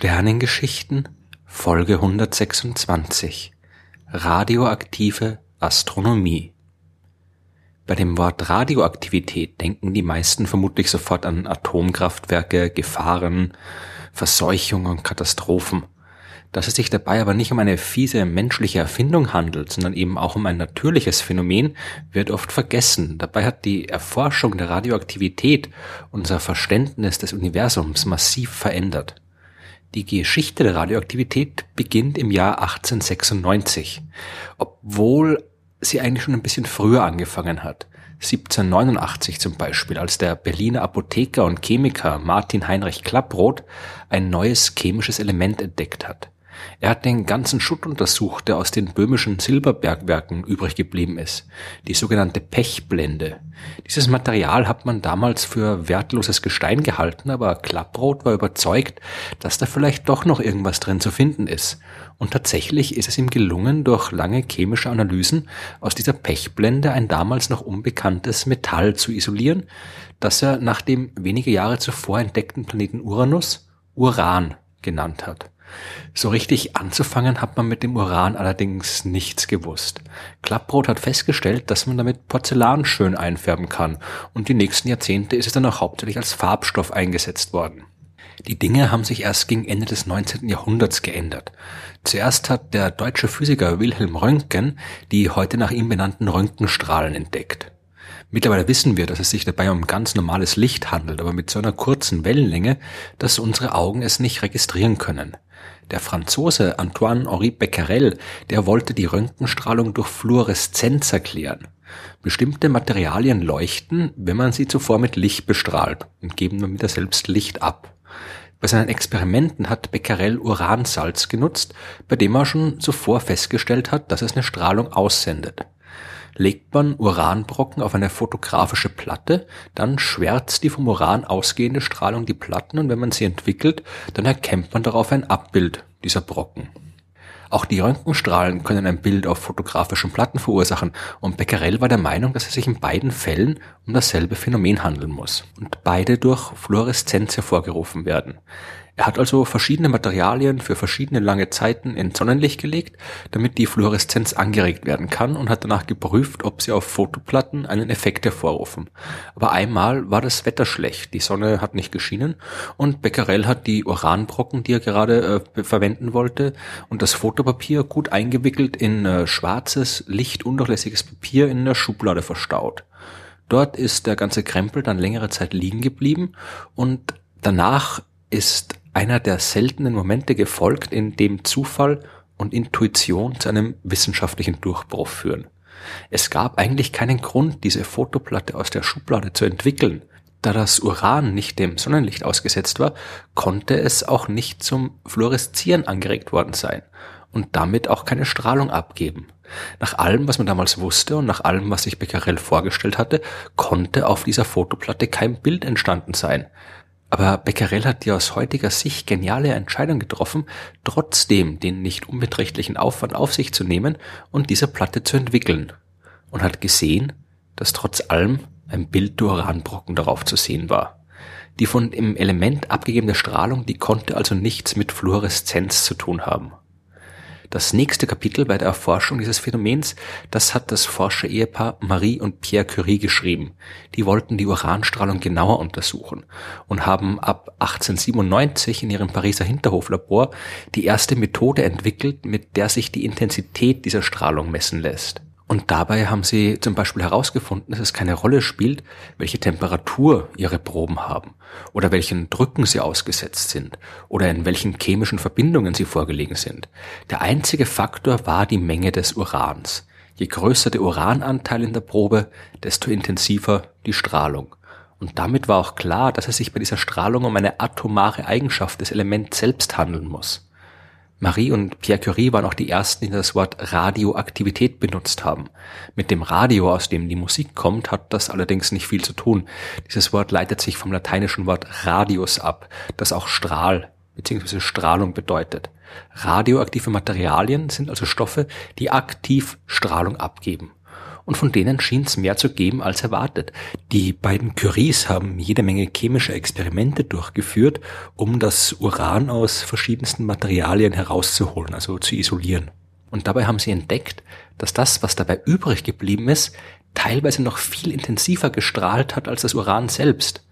Sternengeschichten Folge 126 Radioaktive Astronomie Bei dem Wort Radioaktivität denken die meisten vermutlich sofort an Atomkraftwerke, Gefahren, Verseuchung und Katastrophen. Dass es sich dabei aber nicht um eine fiese menschliche Erfindung handelt, sondern eben auch um ein natürliches Phänomen, wird oft vergessen. Dabei hat die Erforschung der Radioaktivität unser Verständnis des Universums massiv verändert. Die Geschichte der Radioaktivität beginnt im Jahr 1896, obwohl sie eigentlich schon ein bisschen früher angefangen hat. 1789 zum Beispiel, als der Berliner Apotheker und Chemiker Martin Heinrich Klapproth ein neues chemisches Element entdeckt hat. Er hat den ganzen Schutt untersucht, der aus den böhmischen Silberbergwerken übrig geblieben ist, die sogenannte Pechblende. Dieses Material hat man damals für wertloses Gestein gehalten, aber Klapproth war überzeugt, dass da vielleicht doch noch irgendwas drin zu finden ist. Und tatsächlich ist es ihm gelungen, durch lange chemische Analysen aus dieser Pechblende ein damals noch unbekanntes Metall zu isolieren, das er nach dem wenige Jahre zuvor entdeckten Planeten Uranus Uran genannt hat. So richtig anzufangen hat man mit dem Uran allerdings nichts gewusst. Klappbrot hat festgestellt, dass man damit Porzellan schön einfärben kann und die nächsten Jahrzehnte ist es dann auch hauptsächlich als Farbstoff eingesetzt worden. Die Dinge haben sich erst gegen Ende des 19. Jahrhunderts geändert. Zuerst hat der deutsche Physiker Wilhelm Röntgen die heute nach ihm benannten Röntgenstrahlen entdeckt. Mittlerweile wissen wir, dass es sich dabei um ganz normales Licht handelt, aber mit so einer kurzen Wellenlänge, dass unsere Augen es nicht registrieren können. Der Franzose Antoine-Henri Becquerel, der wollte die Röntgenstrahlung durch Fluoreszenz erklären. Bestimmte Materialien leuchten, wenn man sie zuvor mit Licht bestrahlt und geben dann wieder selbst Licht ab. Bei seinen Experimenten hat Becquerel Uransalz genutzt, bei dem er schon zuvor festgestellt hat, dass es eine Strahlung aussendet. Legt man Uranbrocken auf eine fotografische Platte, dann schwärzt die vom Uran ausgehende Strahlung die Platten und wenn man sie entwickelt, dann erkennt man darauf ein Abbild dieser Brocken. Auch die Röntgenstrahlen können ein Bild auf fotografischen Platten verursachen und Becquerel war der Meinung, dass es sich in beiden Fällen um dasselbe Phänomen handeln muss und beide durch Fluoreszenz hervorgerufen werden. Er hat also verschiedene Materialien für verschiedene lange Zeiten ins Sonnenlicht gelegt, damit die Fluoreszenz angeregt werden kann und hat danach geprüft, ob sie auf Fotoplatten einen Effekt hervorrufen. Aber einmal war das Wetter schlecht, die Sonne hat nicht geschienen und Becquerel hat die Uranbrocken, die er gerade äh, verwenden wollte, und das Fotopapier gut eingewickelt in äh, schwarzes, lichtundurchlässiges Papier in der Schublade verstaut. Dort ist der ganze Krempel dann längere Zeit liegen geblieben und danach ist einer der seltenen Momente gefolgt, in dem Zufall und Intuition zu einem wissenschaftlichen Durchbruch führen. Es gab eigentlich keinen Grund, diese Fotoplatte aus der Schublade zu entwickeln. Da das Uran nicht dem Sonnenlicht ausgesetzt war, konnte es auch nicht zum Fluoreszieren angeregt worden sein und damit auch keine Strahlung abgeben. Nach allem, was man damals wusste und nach allem, was sich Becquerel vorgestellt hatte, konnte auf dieser Fotoplatte kein Bild entstanden sein. Aber Becquerel hat die aus heutiger Sicht geniale Entscheidung getroffen, trotzdem den nicht unbeträchtlichen Aufwand auf sich zu nehmen und diese Platte zu entwickeln. Und hat gesehen, dass trotz allem ein Bild durch Uranbrocken darauf zu sehen war. Die von dem Element abgegebene Strahlung, die konnte also nichts mit Fluoreszenz zu tun haben. Das nächste Kapitel bei der Erforschung dieses Phänomens, das hat das Forscher-Ehepaar Marie und Pierre Curie geschrieben. Die wollten die Uranstrahlung genauer untersuchen und haben ab 1897 in ihrem Pariser Hinterhoflabor die erste Methode entwickelt, mit der sich die Intensität dieser Strahlung messen lässt. Und dabei haben sie zum Beispiel herausgefunden, dass es keine Rolle spielt, welche Temperatur ihre Proben haben oder welchen Drücken sie ausgesetzt sind oder in welchen chemischen Verbindungen sie vorgelegen sind. Der einzige Faktor war die Menge des Urans. Je größer der Urananteil in der Probe, desto intensiver die Strahlung. Und damit war auch klar, dass es sich bei dieser Strahlung um eine atomare Eigenschaft des Elements selbst handeln muss. Marie und Pierre Curie waren auch die ersten, die das Wort Radioaktivität benutzt haben. Mit dem Radio, aus dem die Musik kommt, hat das allerdings nicht viel zu tun. Dieses Wort leitet sich vom lateinischen Wort radius ab, das auch Strahl bzw. Strahlung bedeutet. Radioaktive Materialien sind also Stoffe, die aktiv Strahlung abgeben. Und von denen schien es mehr zu geben als erwartet. Die beiden Curies haben jede Menge chemische Experimente durchgeführt, um das Uran aus verschiedensten Materialien herauszuholen, also zu isolieren. Und dabei haben sie entdeckt, dass das, was dabei übrig geblieben ist, teilweise noch viel intensiver gestrahlt hat als das Uran selbst.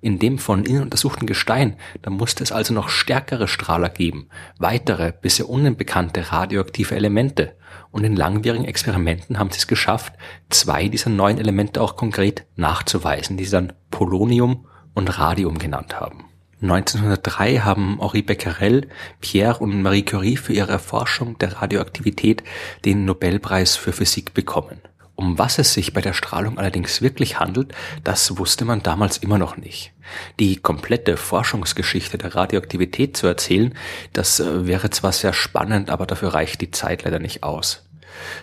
In dem von ihnen untersuchten Gestein, da musste es also noch stärkere Strahler geben, weitere, bisher unbekannte radioaktive Elemente. Und in langwierigen Experimenten haben sie es geschafft, zwei dieser neuen Elemente auch konkret nachzuweisen, die sie dann Polonium und Radium genannt haben. 1903 haben Henri Becquerel, Pierre und Marie Curie für ihre Erforschung der Radioaktivität den Nobelpreis für Physik bekommen. Um was es sich bei der Strahlung allerdings wirklich handelt, das wusste man damals immer noch nicht. Die komplette Forschungsgeschichte der Radioaktivität zu erzählen, das äh, wäre zwar sehr spannend, aber dafür reicht die Zeit leider nicht aus.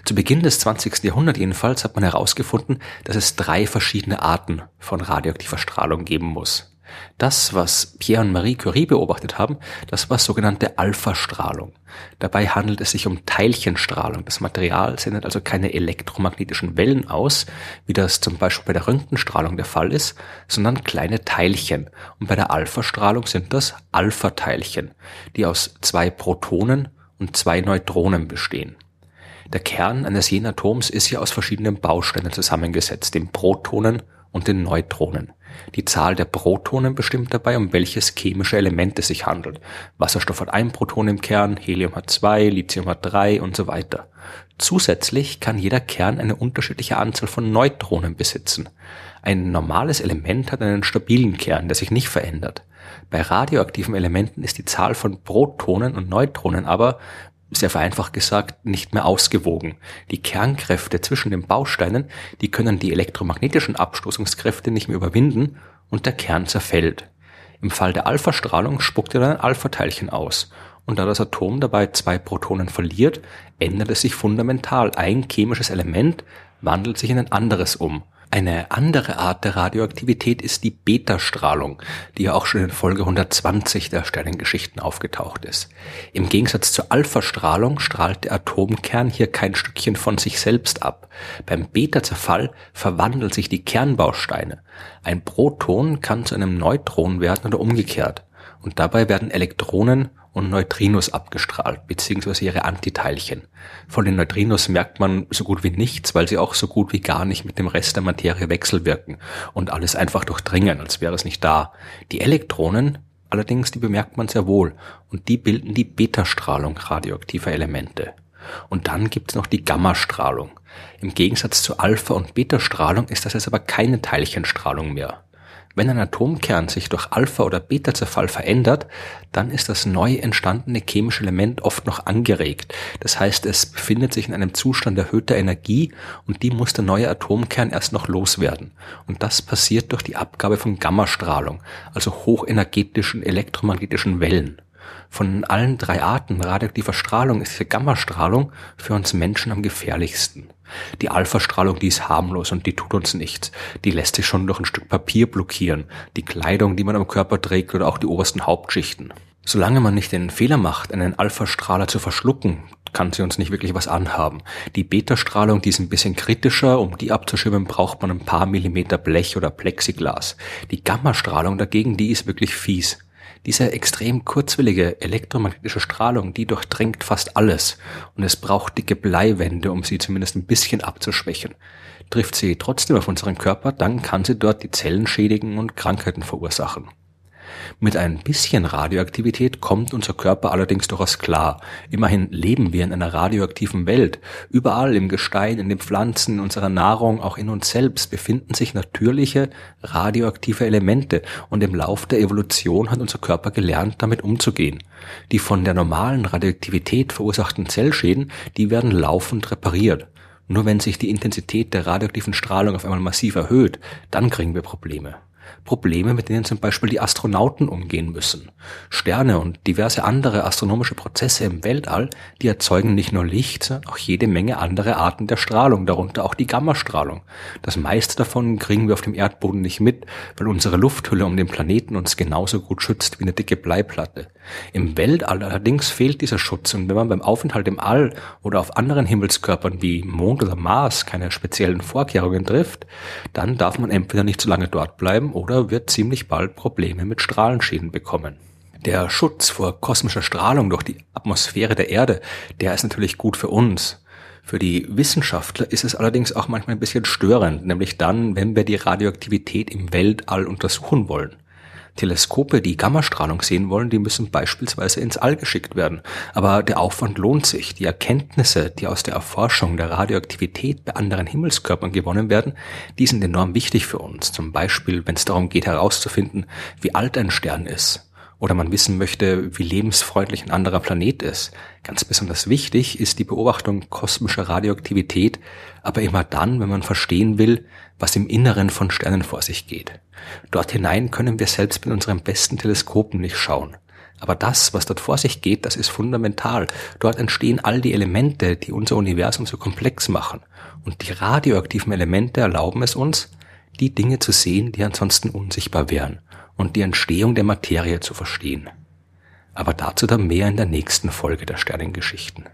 Zu Beginn des 20. Jahrhunderts jedenfalls hat man herausgefunden, dass es drei verschiedene Arten von radioaktiver Strahlung geben muss. Das, was Pierre und Marie Curie beobachtet haben, das war sogenannte Alpha-Strahlung. Dabei handelt es sich um Teilchenstrahlung. Das Material sendet also keine elektromagnetischen Wellen aus, wie das zum Beispiel bei der Röntgenstrahlung der Fall ist, sondern kleine Teilchen. Und bei der Alpha-Strahlung sind das Alpha-Teilchen, die aus zwei Protonen und zwei Neutronen bestehen. Der Kern eines jeden Atoms ist ja aus verschiedenen Bausteinen zusammengesetzt, den Protonen und den Neutronen. Die Zahl der Protonen bestimmt dabei, um welches chemische Element es sich handelt. Wasserstoff hat ein Proton im Kern, Helium hat zwei, Lithium hat drei und so weiter. Zusätzlich kann jeder Kern eine unterschiedliche Anzahl von Neutronen besitzen. Ein normales Element hat einen stabilen Kern, der sich nicht verändert. Bei radioaktiven Elementen ist die Zahl von Protonen und Neutronen aber sehr vereinfacht gesagt, nicht mehr ausgewogen. Die Kernkräfte zwischen den Bausteinen, die können die elektromagnetischen Abstoßungskräfte nicht mehr überwinden und der Kern zerfällt. Im Fall der Alpha-Strahlung spuckt er dann ein Alpha-Teilchen aus. Und da das Atom dabei zwei Protonen verliert, ändert es sich fundamental. Ein chemisches Element wandelt sich in ein anderes um. Eine andere Art der Radioaktivität ist die Beta-Strahlung, die ja auch schon in Folge 120 der Sternengeschichten aufgetaucht ist. Im Gegensatz zur Alpha-Strahlung strahlt der Atomkern hier kein Stückchen von sich selbst ab. Beim Beta-Zerfall verwandeln sich die Kernbausteine. Ein Proton kann zu einem Neutron werden oder umgekehrt. Und dabei werden Elektronen und Neutrinos abgestrahlt, beziehungsweise ihre Antiteilchen. Von den Neutrinos merkt man so gut wie nichts, weil sie auch so gut wie gar nicht mit dem Rest der Materie wechselwirken und alles einfach durchdringen, als wäre es nicht da. Die Elektronen allerdings, die bemerkt man sehr wohl und die bilden die Beta-Strahlung radioaktiver Elemente. Und dann gibt's noch die Gammastrahlung. Im Gegensatz zu Alpha- und Beta-Strahlung ist das jetzt aber keine Teilchenstrahlung mehr. Wenn ein Atomkern sich durch Alpha- oder Beta-Zerfall verändert, dann ist das neu entstandene chemische Element oft noch angeregt. Das heißt, es befindet sich in einem Zustand erhöhter Energie und die muss der neue Atomkern erst noch loswerden. Und das passiert durch die Abgabe von Gammastrahlung, also hochenergetischen elektromagnetischen Wellen. Von allen drei Arten radioaktiver Strahlung ist die Gammastrahlung für uns Menschen am gefährlichsten. Die Alpha-Strahlung, die ist harmlos und die tut uns nichts. Die lässt sich schon durch ein Stück Papier blockieren, die Kleidung, die man am Körper trägt oder auch die obersten Hauptschichten. Solange man nicht den Fehler macht, einen Alpha-Strahler zu verschlucken, kann sie uns nicht wirklich was anhaben. Die Beta-Strahlung, die ist ein bisschen kritischer. Um die abzuschirmen, braucht man ein paar Millimeter Blech oder Plexiglas. Die Gammastrahlung dagegen, die ist wirklich fies. Diese extrem kurzwillige elektromagnetische Strahlung, die durchdringt fast alles und es braucht dicke Bleiwände, um sie zumindest ein bisschen abzuschwächen. Trifft sie trotzdem auf unseren Körper, dann kann sie dort die Zellen schädigen und Krankheiten verursachen. Mit ein bisschen Radioaktivität kommt unser Körper allerdings durchaus klar. Immerhin leben wir in einer radioaktiven Welt. Überall im Gestein, in den Pflanzen, in unserer Nahrung, auch in uns selbst befinden sich natürliche radioaktive Elemente und im Lauf der Evolution hat unser Körper gelernt, damit umzugehen. Die von der normalen Radioaktivität verursachten Zellschäden, die werden laufend repariert. Nur wenn sich die Intensität der radioaktiven Strahlung auf einmal massiv erhöht, dann kriegen wir Probleme. Probleme, mit denen zum Beispiel die Astronauten umgehen müssen. Sterne und diverse andere astronomische Prozesse im Weltall, die erzeugen nicht nur Licht, sondern auch jede Menge andere Arten der Strahlung, darunter auch die Gammastrahlung. Das meiste davon kriegen wir auf dem Erdboden nicht mit, weil unsere Lufthülle um den Planeten uns genauso gut schützt wie eine dicke Bleiplatte. Im Weltall allerdings fehlt dieser Schutz und wenn man beim Aufenthalt im All oder auf anderen Himmelskörpern wie Mond oder Mars keine speziellen Vorkehrungen trifft, dann darf man entweder nicht so lange dort oder wird ziemlich bald Probleme mit Strahlenschäden bekommen. Der Schutz vor kosmischer Strahlung durch die Atmosphäre der Erde, der ist natürlich gut für uns. Für die Wissenschaftler ist es allerdings auch manchmal ein bisschen störend, nämlich dann, wenn wir die Radioaktivität im Weltall untersuchen wollen. Teleskope, die Gammastrahlung sehen wollen, die müssen beispielsweise ins All geschickt werden. Aber der Aufwand lohnt sich. Die Erkenntnisse, die aus der Erforschung der Radioaktivität bei anderen Himmelskörpern gewonnen werden, die sind enorm wichtig für uns. Zum Beispiel, wenn es darum geht herauszufinden, wie alt ein Stern ist oder man wissen möchte, wie lebensfreundlich ein anderer Planet ist. Ganz besonders wichtig ist die Beobachtung kosmischer Radioaktivität, aber immer dann, wenn man verstehen will, was im Inneren von Sternen vor sich geht. Dort hinein können wir selbst mit unseren besten Teleskopen nicht schauen. Aber das, was dort vor sich geht, das ist fundamental. Dort entstehen all die Elemente, die unser Universum so komplex machen. Und die radioaktiven Elemente erlauben es uns, die Dinge zu sehen, die ansonsten unsichtbar wären und die Entstehung der Materie zu verstehen. Aber dazu dann mehr in der nächsten Folge der Sternengeschichten.